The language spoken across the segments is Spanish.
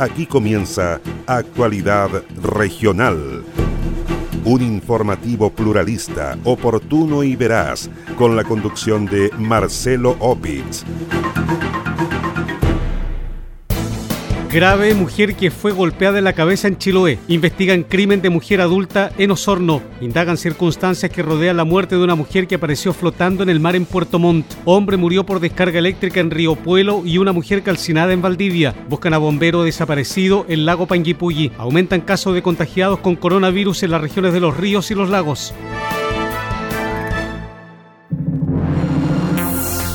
Aquí comienza Actualidad Regional. Un informativo pluralista, oportuno y veraz, con la conducción de Marcelo Opitz. Grave mujer que fue golpeada en la cabeza en Chiloé. Investigan crimen de mujer adulta en Osorno. Indagan circunstancias que rodean la muerte de una mujer que apareció flotando en el mar en Puerto Montt. Hombre murió por descarga eléctrica en Río Puelo y una mujer calcinada en Valdivia. Buscan a bombero desaparecido en lago Panguipulli. Aumentan casos de contagiados con coronavirus en las regiones de los ríos y los lagos.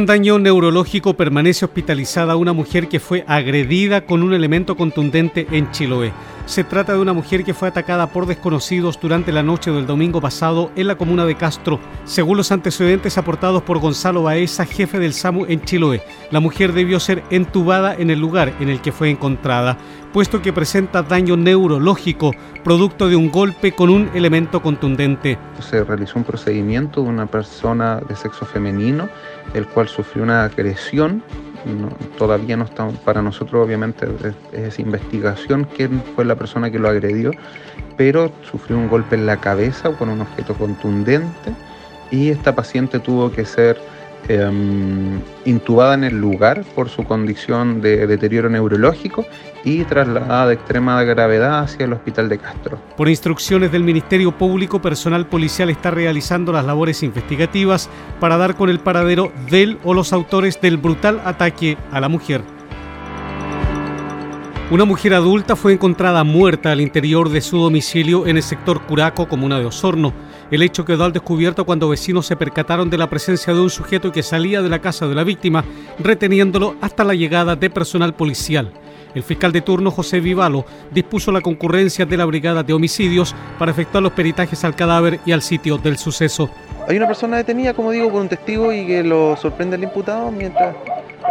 Con daño neurológico permanece hospitalizada una mujer que fue agredida con un elemento contundente en Chiloé. Se trata de una mujer que fue atacada por desconocidos durante la noche del domingo pasado en la comuna de Castro, según los antecedentes aportados por Gonzalo Baeza, jefe del SAMU en Chiloé. La mujer debió ser entubada en el lugar en el que fue encontrada, puesto que presenta daño neurológico, producto de un golpe con un elemento contundente. Se realizó un procedimiento de una persona de sexo femenino, el cual sufrió una agresión todavía no está, para nosotros obviamente es, investigación quién fue la persona que lo agredió, pero sufrió un golpe en la cabeza con un objeto contundente y esta paciente tuvo que ser em, intubada en el lugar por su condición de deterioro neurológico y trasladada de extrema gravedad hacia el hospital de Castro. Por instrucciones del Ministerio Público, personal policial está realizando las labores investigativas para dar con el paradero del o los autores del brutal ataque a la mujer. Una mujer adulta fue encontrada muerta al interior de su domicilio en el sector Curaco, comuna de Osorno. El hecho quedó al descubierto cuando vecinos se percataron de la presencia de un sujeto que salía de la casa de la víctima, reteniéndolo hasta la llegada de personal policial. El fiscal de turno José Vivalo dispuso la concurrencia de la Brigada de Homicidios para efectuar los peritajes al cadáver y al sitio del suceso. Hay una persona detenida, como digo, por un testigo y que lo sorprende el imputado mientras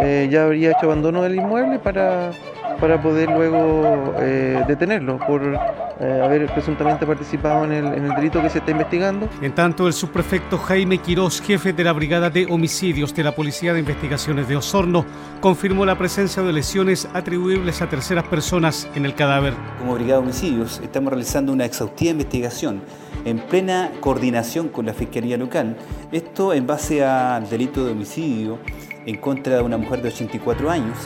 eh, ya habría hecho abandono del inmueble para para poder luego eh, detenerlo por eh, haber presuntamente participado en el, delito que se está investigando. En tanto, el subprefecto Jaime Quirós, jefe de la Brigada de Homicidios de la Policía de Investigaciones de Osorno, confirmó la presencia de lesiones atribuibles a terceras personas en el cadáver. Como Brigada de Homicidios estamos realizando una exhaustiva investigación en plena coordinación con la Fiscalía Local, esto en base al delito de homicidio en contra de una mujer de 84 años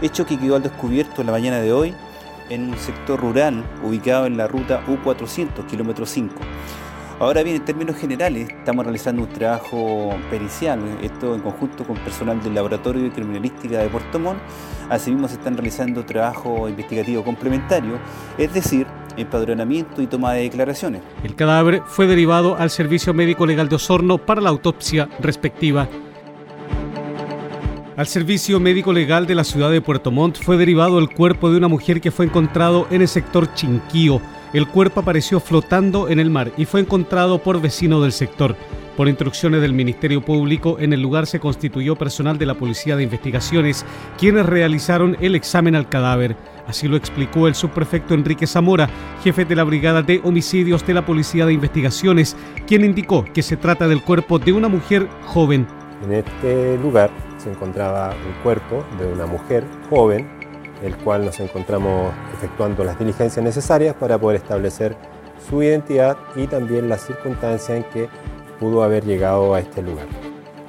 hecho que quedó al descubierto en la mañana de hoy en un sector rural ubicado en la ruta U400, kilómetro 5. Ahora bien, en términos generales, estamos realizando un trabajo pericial, esto en conjunto con personal del Laboratorio de Criminalística de Puerto Montt. Asimismo, se están realizando trabajo investigativo complementario, es decir, empadronamiento y toma de declaraciones. El cadáver fue derivado al Servicio Médico Legal de Osorno para la autopsia respectiva. Al servicio médico legal de la ciudad de Puerto Montt fue derivado el cuerpo de una mujer que fue encontrado en el sector Chinquío. El cuerpo apareció flotando en el mar y fue encontrado por vecinos del sector. Por instrucciones del Ministerio Público, en el lugar se constituyó personal de la Policía de Investigaciones, quienes realizaron el examen al cadáver. Así lo explicó el subprefecto Enrique Zamora, jefe de la Brigada de Homicidios de la Policía de Investigaciones, quien indicó que se trata del cuerpo de una mujer joven. En este lugar se encontraba un cuerpo de una mujer joven, el cual nos encontramos efectuando las diligencias necesarias para poder establecer su identidad y también las circunstancias en que pudo haber llegado a este lugar.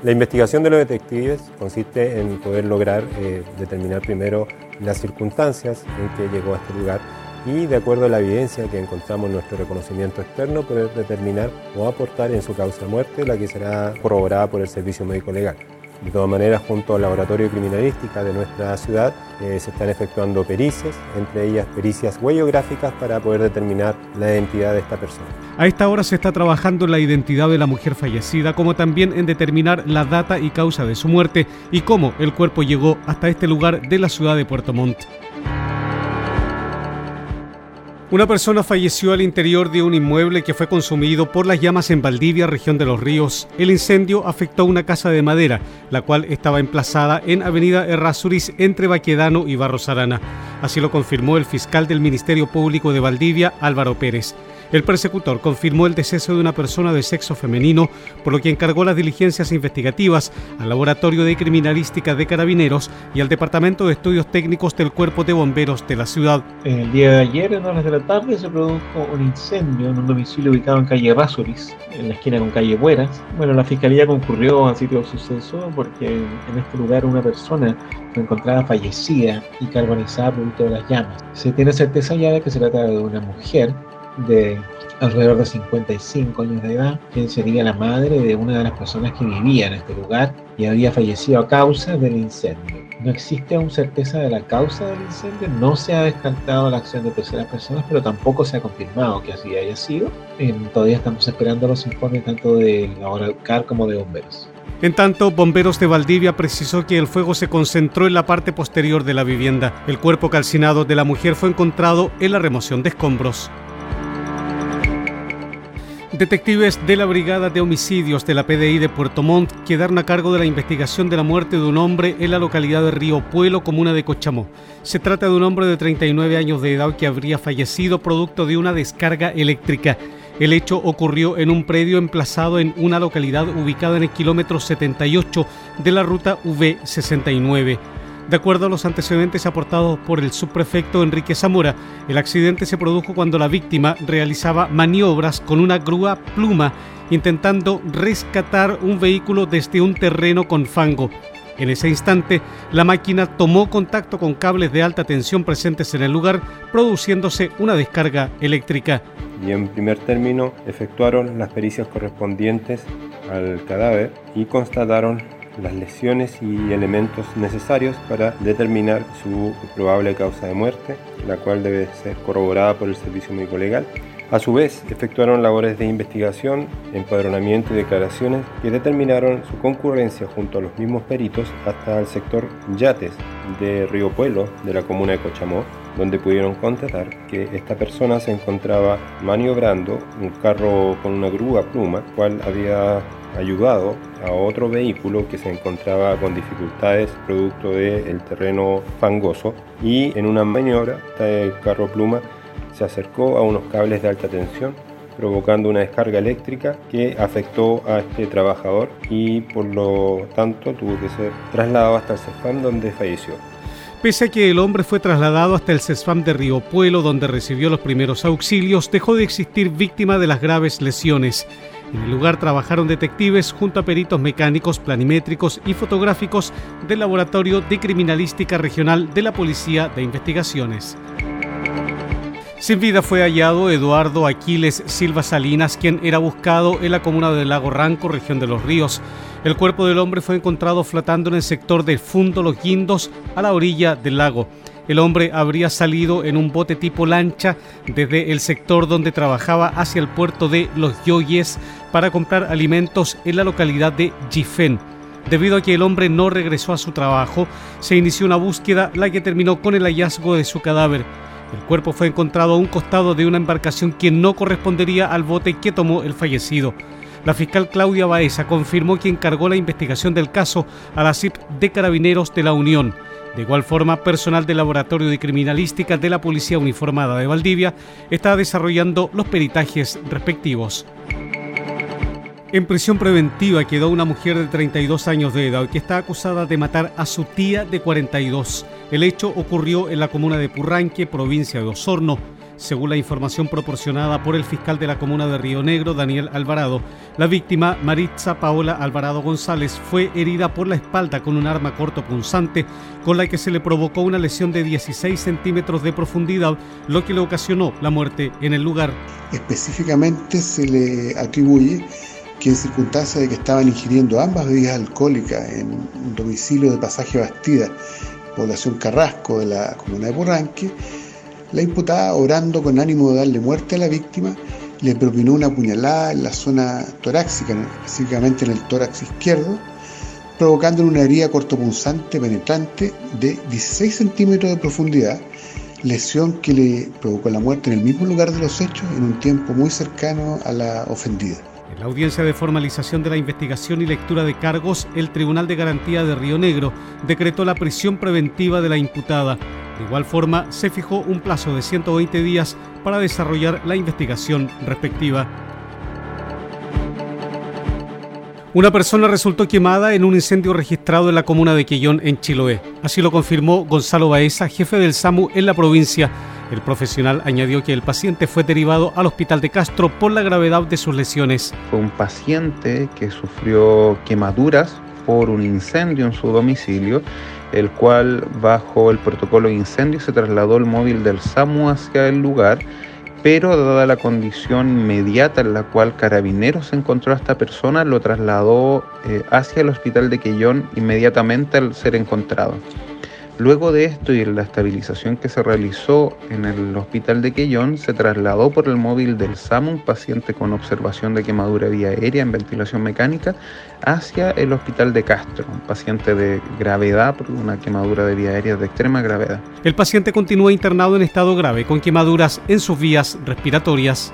La investigación de los detectives consiste en poder lograr eh, determinar primero las circunstancias en que llegó a este lugar y de acuerdo a la evidencia que encontramos en nuestro reconocimiento externo poder determinar o aportar en su causa muerte la que será corroborada por el servicio médico legal. De todas maneras, junto al Laboratorio de Criminalística de nuestra ciudad, eh, se están efectuando pericias, entre ellas pericias huellográficas para poder determinar la identidad de esta persona. A esta hora se está trabajando en la identidad de la mujer fallecida, como también en determinar la data y causa de su muerte y cómo el cuerpo llegó hasta este lugar de la ciudad de Puerto Montt. Una persona falleció al interior de un inmueble que fue consumido por las llamas en Valdivia, región de Los Ríos. El incendio afectó una casa de madera, la cual estaba emplazada en Avenida Errázuriz entre Baquedano y Barros Arana. Así lo confirmó el fiscal del Ministerio Público de Valdivia, Álvaro Pérez. El persecutor confirmó el deceso de una persona de sexo femenino, por lo que encargó las diligencias investigativas al Laboratorio de Criminalística de Carabineros y al Departamento de Estudios Técnicos del Cuerpo de Bomberos de la ciudad. El día de ayer, en horas de la tarde, se produjo un incendio en un domicilio ubicado en calle Rasuris, en la esquina con calle Bueras. Bueno, la fiscalía concurrió al sitio del suceso porque en este lugar una persona fue encontrada fallecida y carbonizada producto de las llamas. Se tiene certeza ya de que se trata de una mujer de alrededor de 55 años de edad, quien sería la madre de una de las personas que vivía en este lugar y había fallecido a causa del incendio. No existe aún certeza de la causa del incendio, no se ha descartado la acción de terceras personas, pero tampoco se ha confirmado que así haya sido. todavía estamos esperando los informes tanto de la CAR como de bomberos. En tanto, Bomberos de Valdivia precisó que el fuego se concentró en la parte posterior de la vivienda. El cuerpo calcinado de la mujer fue encontrado en la remoción de escombros. Detectives de la Brigada de Homicidios de la PDI de Puerto Montt quedaron a cargo de la investigación de la muerte de un hombre en la localidad de Río Puelo, comuna de Cochamó. Se trata de un hombre de 39 años de edad que habría fallecido producto de una descarga eléctrica. El hecho ocurrió en un predio emplazado en una localidad ubicada en el kilómetro 78 de la ruta V69. De acuerdo a los antecedentes aportados por el subprefecto Enrique Zamora, el accidente se produjo cuando la víctima realizaba maniobras con una grúa pluma intentando rescatar un vehículo desde un terreno con fango. En ese instante, la máquina tomó contacto con cables de alta tensión presentes en el lugar, produciéndose una descarga eléctrica. Y en primer término, efectuaron las pericias correspondientes al cadáver y constataron las lesiones y elementos necesarios para determinar su probable causa de muerte, la cual debe ser corroborada por el Servicio Médico Legal. A su vez, efectuaron labores de investigación, empadronamiento y declaraciones que determinaron su concurrencia junto a los mismos peritos hasta el sector Yates de Río Pueblo de la comuna de Cochamó, donde pudieron constatar que esta persona se encontraba maniobrando un carro con una grúa pluma, cual había ayudado a otro vehículo que se encontraba con dificultades producto del terreno fangoso y en una maniobra el carro pluma se acercó a unos cables de alta tensión provocando una descarga eléctrica que afectó a este trabajador y por lo tanto tuvo que ser trasladado hasta el CESFAM donde falleció. Pese a que el hombre fue trasladado hasta el CESFAM de Río Puelo donde recibió los primeros auxilios, dejó de existir víctima de las graves lesiones. En el lugar trabajaron detectives junto a peritos mecánicos, planimétricos y fotográficos del Laboratorio de Criminalística Regional de la Policía de Investigaciones. Sin vida fue hallado Eduardo Aquiles Silva Salinas, quien era buscado en la comuna de Lago Ranco, región de Los Ríos. El cuerpo del hombre fue encontrado flotando en el sector del Fundo Los Guindos, a la orilla del lago. El hombre habría salido en un bote tipo lancha desde el sector donde trabajaba hacia el puerto de Los Yoyes para comprar alimentos en la localidad de Jifen. Debido a que el hombre no regresó a su trabajo, se inició una búsqueda la que terminó con el hallazgo de su cadáver. El cuerpo fue encontrado a un costado de una embarcación que no correspondería al bote que tomó el fallecido. La fiscal Claudia Baeza confirmó que encargó la investigación del caso a la CIP de Carabineros de la Unión. De igual forma, personal del Laboratorio de Criminalística de la Policía Uniformada de Valdivia está desarrollando los peritajes respectivos. En prisión preventiva quedó una mujer de 32 años de edad que está acusada de matar a su tía de 42. El hecho ocurrió en la comuna de Purranque, provincia de Osorno. Según la información proporcionada por el fiscal de la comuna de Río Negro, Daniel Alvarado, la víctima, Maritza Paola Alvarado González, fue herida por la espalda con un arma corto punzante con la que se le provocó una lesión de 16 centímetros de profundidad, lo que le ocasionó la muerte en el lugar. Específicamente se le atribuye que en circunstancia de que estaban ingiriendo ambas bebidas alcohólicas en un domicilio de pasaje Bastida, población Carrasco de la comuna de Porranque, la imputada, orando con ánimo de darle muerte a la víctima, le propinó una puñalada en la zona torácica, específicamente en el tórax izquierdo, provocándole una herida cortopunzante penetrante de 16 centímetros de profundidad, lesión que le provocó la muerte en el mismo lugar de los hechos en un tiempo muy cercano a la ofendida. En la audiencia de formalización de la investigación y lectura de cargos, el Tribunal de Garantía de Río Negro decretó la prisión preventiva de la imputada. De igual forma, se fijó un plazo de 120 días para desarrollar la investigación respectiva. Una persona resultó quemada en un incendio registrado en la comuna de Quillón, en Chiloé. Así lo confirmó Gonzalo Baeza, jefe del SAMU en la provincia. El profesional añadió que el paciente fue derivado al hospital de Castro por la gravedad de sus lesiones. Fue un paciente que sufrió quemaduras por un incendio en su domicilio, el cual bajo el protocolo de incendio se trasladó el móvil del SAMU hacia el lugar pero dada la condición inmediata en la cual Carabineros encontró a esta persona, lo trasladó eh, hacia el hospital de Quellón inmediatamente al ser encontrado. Luego de esto y la estabilización que se realizó en el hospital de Quellón, se trasladó por el móvil del SAMU un paciente con observación de quemadura vía aérea en ventilación mecánica hacia el hospital de Castro, un paciente de gravedad por una quemadura de vía aérea de extrema gravedad. El paciente continúa internado en estado grave con quemaduras en sus vías respiratorias.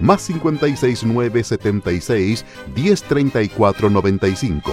más 569 76 1034 95.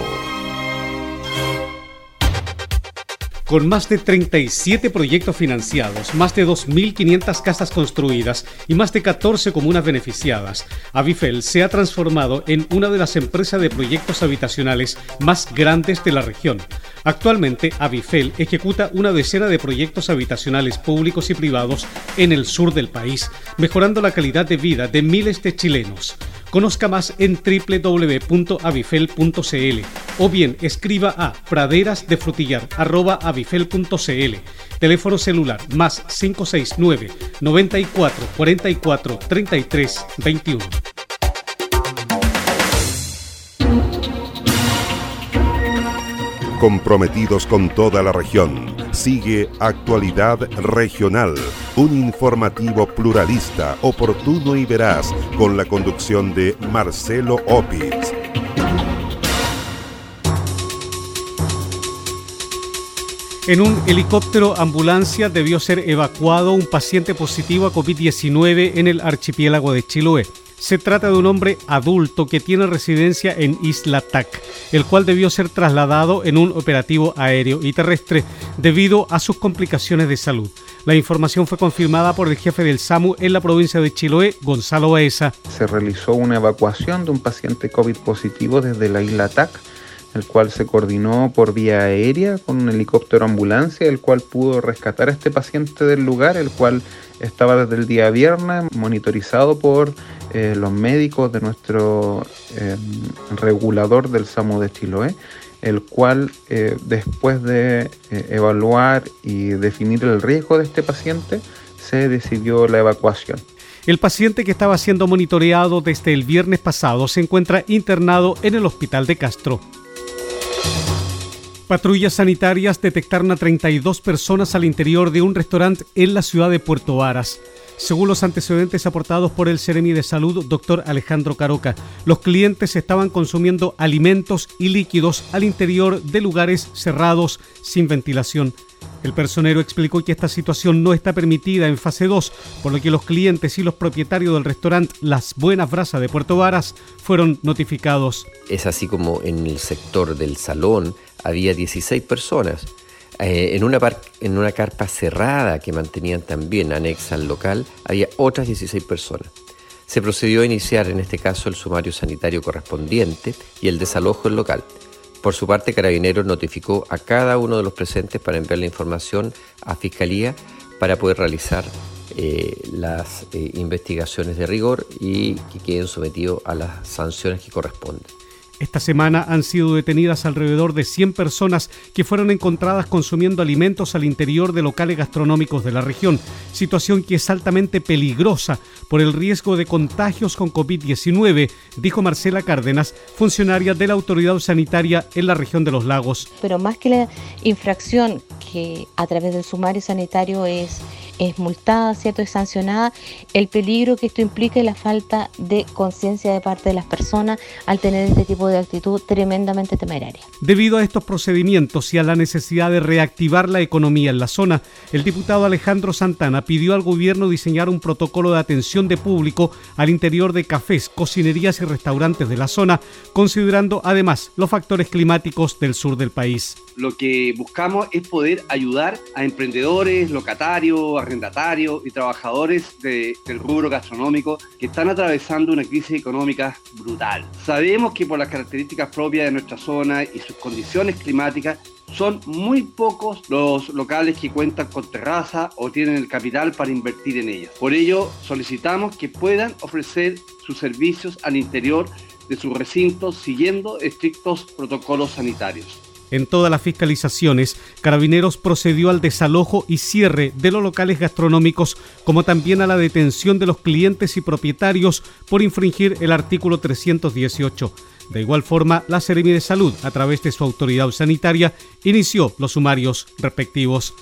Con más de 37 proyectos financiados, más de 2.500 casas construidas y más de 14 comunas beneficiadas, Avifel se ha transformado en una de las empresas de proyectos habitacionales más grandes de la región. Actualmente, Avifel ejecuta una decena de proyectos habitacionales públicos y privados en el sur del país, mejorando la calidad de vida de miles de chilenos. Conozca más en www.avifel.cl o bien escriba a praderasdefrutillar.avifel.cl. Teléfono celular más 569 94 44 33 21. Comprometidos con toda la región. Sigue Actualidad Regional, un informativo pluralista, oportuno y veraz, con la conducción de Marcelo Opitz. En un helicóptero ambulancia debió ser evacuado un paciente positivo a COVID-19 en el archipiélago de Chiloé. Se trata de un hombre adulto que tiene residencia en Isla Tac, el cual debió ser trasladado en un operativo aéreo y terrestre debido a sus complicaciones de salud. La información fue confirmada por el jefe del SAMU en la provincia de Chiloé, Gonzalo Baeza. Se realizó una evacuación de un paciente COVID positivo desde la Isla Tac el cual se coordinó por vía aérea con un helicóptero ambulancia, el cual pudo rescatar a este paciente del lugar, el cual estaba desde el día viernes monitorizado por eh, los médicos de nuestro eh, regulador del SAMU de Chiloé, el cual eh, después de evaluar y definir el riesgo de este paciente, se decidió la evacuación. El paciente que estaba siendo monitoreado desde el viernes pasado se encuentra internado en el hospital de Castro. Patrullas sanitarias detectaron a 32 personas al interior de un restaurante en la ciudad de Puerto Varas. Según los antecedentes aportados por el Seremi de Salud, doctor Alejandro Caroca, los clientes estaban consumiendo alimentos y líquidos al interior de lugares cerrados sin ventilación. El personero explicó que esta situación no está permitida en fase 2, por lo que los clientes y los propietarios del restaurante Las Buenas Brasas de Puerto Varas fueron notificados. Es así como en el sector del salón había 16 personas. Eh, en, una en una carpa cerrada que mantenían también anexa al local, había otras 16 personas. Se procedió a iniciar en este caso el sumario sanitario correspondiente y el desalojo del local. Por su parte, Carabineros notificó a cada uno de los presentes para enviar la información a Fiscalía para poder realizar eh, las eh, investigaciones de rigor y que queden sometidos a las sanciones que corresponden. Esta semana han sido detenidas alrededor de 100 personas que fueron encontradas consumiendo alimentos al interior de locales gastronómicos de la región, situación que es altamente peligrosa por el riesgo de contagios con COVID-19, dijo Marcela Cárdenas, funcionaria de la autoridad sanitaria en la región de los lagos. Pero más que la infracción que a través del sumario sanitario es es multada, ¿cierto? Es sancionada, el peligro que esto implica y la falta de conciencia de parte de las personas al tener este tipo de actitud tremendamente temeraria. Debido a estos procedimientos y a la necesidad de reactivar la economía en la zona, el diputado Alejandro Santana pidió al gobierno diseñar un protocolo de atención de público al interior de cafés, cocinerías y restaurantes de la zona, considerando además los factores climáticos del sur del país. Lo que buscamos es poder ayudar a emprendedores, locatarios, arrendatarios y trabajadores del rubro gastronómico que están atravesando una crisis económica brutal. Sabemos que por las características propias de nuestra zona y sus condiciones climáticas, son muy pocos los locales que cuentan con terraza o tienen el capital para invertir en ellos. Por ello, solicitamos que puedan ofrecer sus servicios al interior de sus recintos siguiendo estrictos protocolos sanitarios. En todas las fiscalizaciones, Carabineros procedió al desalojo y cierre de los locales gastronómicos, como también a la detención de los clientes y propietarios por infringir el artículo 318. De igual forma, la Seremi de Salud, a través de su autoridad sanitaria, inició los sumarios respectivos.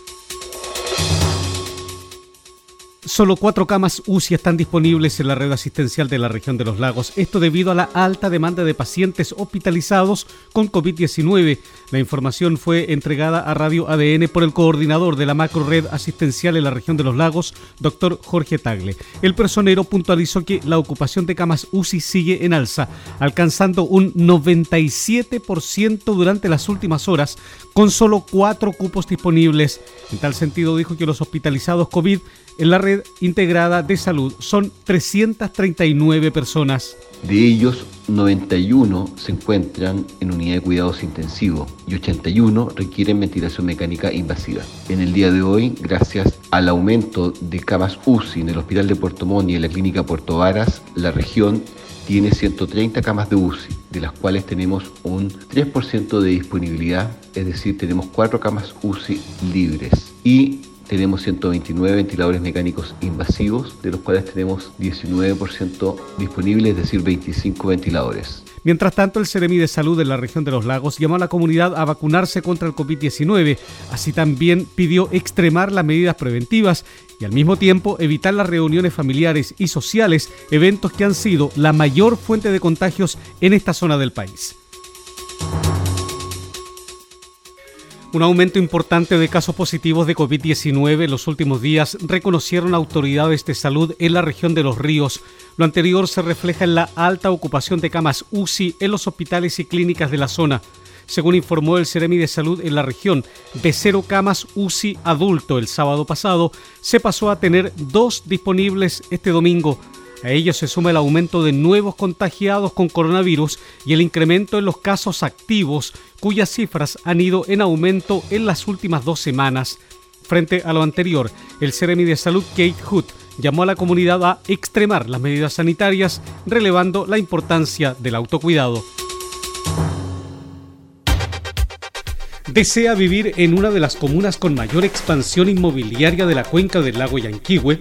Solo cuatro camas UCI están disponibles en la red asistencial de la región de los lagos. Esto debido a la alta demanda de pacientes hospitalizados con COVID-19. La información fue entregada a Radio ADN por el coordinador de la macro red asistencial en la región de los lagos, doctor Jorge Tagle. El personero puntualizó que la ocupación de camas UCI sigue en alza, alcanzando un 97% durante las últimas horas, con solo cuatro cupos disponibles. En tal sentido, dijo que los hospitalizados COVID en la red integrada de salud son 339 personas. De ellos, 91 se encuentran en unidad de cuidados intensivos y 81 requieren ventilación mecánica invasiva. En el día de hoy, gracias al aumento de camas UCI en el Hospital de Puerto Montt y en la Clínica Puerto Varas, la región tiene 130 camas de UCI, de las cuales tenemos un 3% de disponibilidad, es decir, tenemos 4 camas UCI libres. Y tenemos 129 ventiladores mecánicos invasivos, de los cuales tenemos 19% disponibles, es decir, 25 ventiladores. Mientras tanto, el Ceremi de Salud de la región de los lagos llamó a la comunidad a vacunarse contra el COVID-19. Así también pidió extremar las medidas preventivas y al mismo tiempo evitar las reuniones familiares y sociales, eventos que han sido la mayor fuente de contagios en esta zona del país. Un aumento importante de casos positivos de COVID-19 en los últimos días reconocieron autoridades de salud en la región de Los Ríos. Lo anterior se refleja en la alta ocupación de camas UCI en los hospitales y clínicas de la zona. Según informó el Ceremi de Salud en la región, de cero camas UCI adulto el sábado pasado, se pasó a tener dos disponibles este domingo. A ello se suma el aumento de nuevos contagiados con coronavirus y el incremento en los casos activos, cuyas cifras han ido en aumento en las últimas dos semanas. Frente a lo anterior, el Ceremi de Salud Kate Hood llamó a la comunidad a extremar las medidas sanitarias, relevando la importancia del autocuidado. ¿Desea vivir en una de las comunas con mayor expansión inmobiliaria de la cuenca del lago Yanquihue?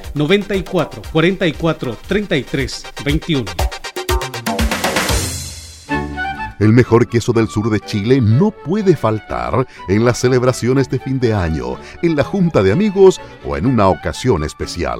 94 44 33 21. El mejor queso del sur de Chile no puede faltar en las celebraciones de fin de año, en la junta de amigos o en una ocasión especial.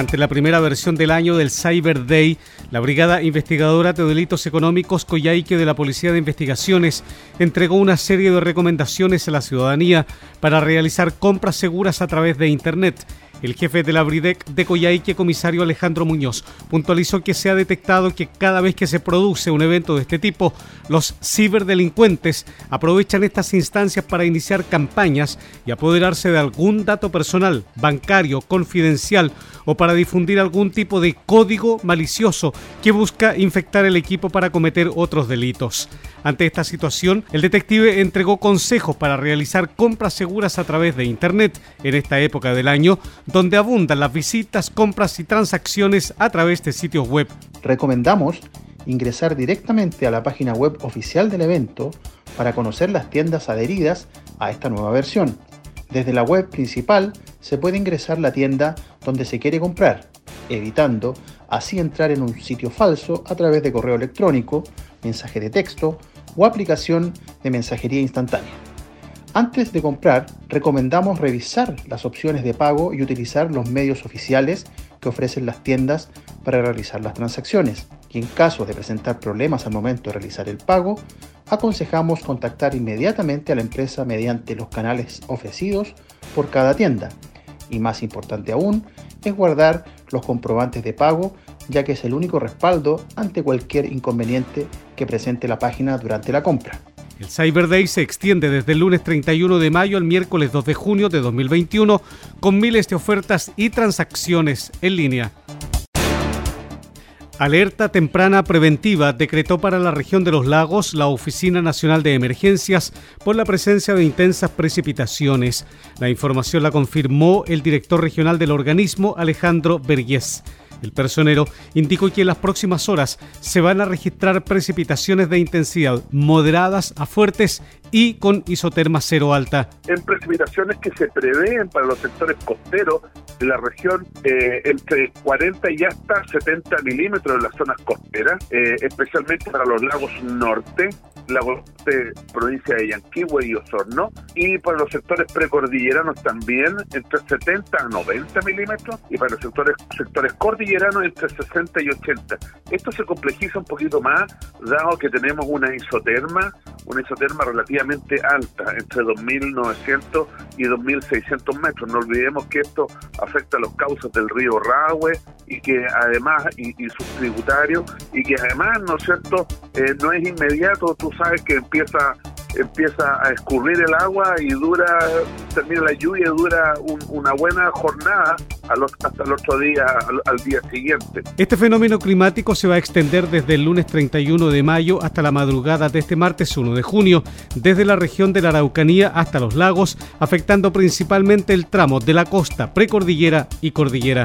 Ante la primera versión del año del Cyber Day, la Brigada Investigadora de Delitos Económicos Coyhaique de la Policía de Investigaciones entregó una serie de recomendaciones a la ciudadanía para realizar compras seguras a través de Internet el jefe de la Bridec de Coyhaique, comisario Alejandro Muñoz, puntualizó que se ha detectado que cada vez que se produce un evento de este tipo, los ciberdelincuentes aprovechan estas instancias para iniciar campañas y apoderarse de algún dato personal, bancario, confidencial o para difundir algún tipo de código malicioso que busca infectar el equipo para cometer otros delitos. Ante esta situación, el detective entregó consejos para realizar compras seguras a través de Internet en esta época del año, donde abundan las visitas, compras y transacciones a través de sitios web. Recomendamos ingresar directamente a la página web oficial del evento para conocer las tiendas adheridas a esta nueva versión. Desde la web principal se puede ingresar la tienda donde se quiere comprar, evitando así entrar en un sitio falso a través de correo electrónico, mensaje de texto o aplicación de mensajería instantánea. Antes de comprar, recomendamos revisar las opciones de pago y utilizar los medios oficiales que ofrecen las tiendas para realizar las transacciones. Y en caso de presentar problemas al momento de realizar el pago, aconsejamos contactar inmediatamente a la empresa mediante los canales ofrecidos por cada tienda. Y más importante aún, es guardar los comprobantes de pago, ya que es el único respaldo ante cualquier inconveniente que presente la página durante la compra. El Cyber Day se extiende desde el lunes 31 de mayo al miércoles 2 de junio de 2021 con miles de ofertas y transacciones en línea. Alerta temprana preventiva decretó para la región de los lagos la Oficina Nacional de Emergencias por la presencia de intensas precipitaciones. La información la confirmó el director regional del organismo, Alejandro Vergés. El personero indicó que en las próximas horas se van a registrar precipitaciones de intensidad moderadas a fuertes y con isoterma cero alta. En precipitaciones que se prevén para los sectores costeros de la región eh, entre 40 y hasta 70 milímetros en las zonas costeras, eh, especialmente para los lagos norte, lagos de provincia de Yanquihue y Osorno, y para los sectores precordilleranos también entre 70 a 90 milímetros, y para los sectores, sectores cordilleranos entre 60 y 80. Esto se complejiza un poquito más, dado que tenemos una isoterma, una isoterma relativa alta, entre 2.900 y 2.600 metros. No olvidemos que esto afecta a los cauces del río Rahue y que además, y, sus tributarios, y que además, ¿no es cierto?, eh, no es inmediato, tú sabes que empieza empieza a escurrir el agua y dura, termina la lluvia y dura una buena jornada hasta el otro día, al, día siguiente. Este fenómeno climático se va a extender desde el lunes 31 de mayo hasta la madrugada de este martes 1 de junio, desde la región de la Araucanía hasta los lagos, afectando principalmente el tramo de la costa precordillera y cordillera.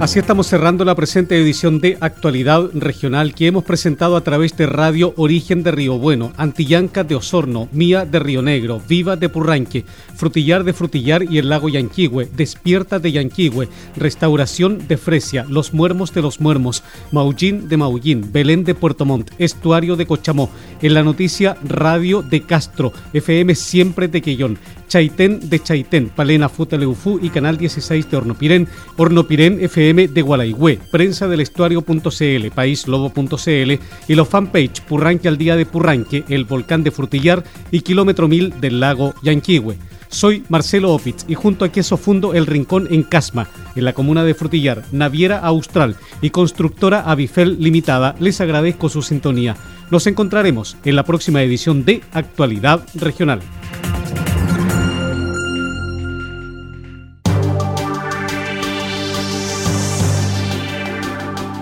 Así estamos cerrando la presente edición de Actualidad Regional que hemos presentado a través de Radio Origen de Río Bueno, Antillanca de Osorno, Mía de Río Negro, Viva de Purranque, Frutillar de Frutillar y el Lago Yanquihue, Despierta de Yanquihue, Restauración de Fresia, Los Muermos de los Muermos, Maullín de Maullín, Belén de Puerto Montt, Estuario de Cochamó, en la noticia Radio de Castro, FM Siempre de Quellón, Chaitén de Chaitén, Palena Futaleufú y Canal 16 de Hornopirén, Hornopirén FM de Gualaigüe, prensa del estuario.cl, paislobo.cl y los fanpage Purranque al día de Purranque, el volcán de Frutillar y kilómetro mil del lago Yanquihue. Soy Marcelo Opitz y junto a Queso Fundo El Rincón en Casma, en la comuna de Frutillar, Naviera Austral y constructora Avifel Limitada, les agradezco su sintonía. Nos encontraremos en la próxima edición de Actualidad Regional.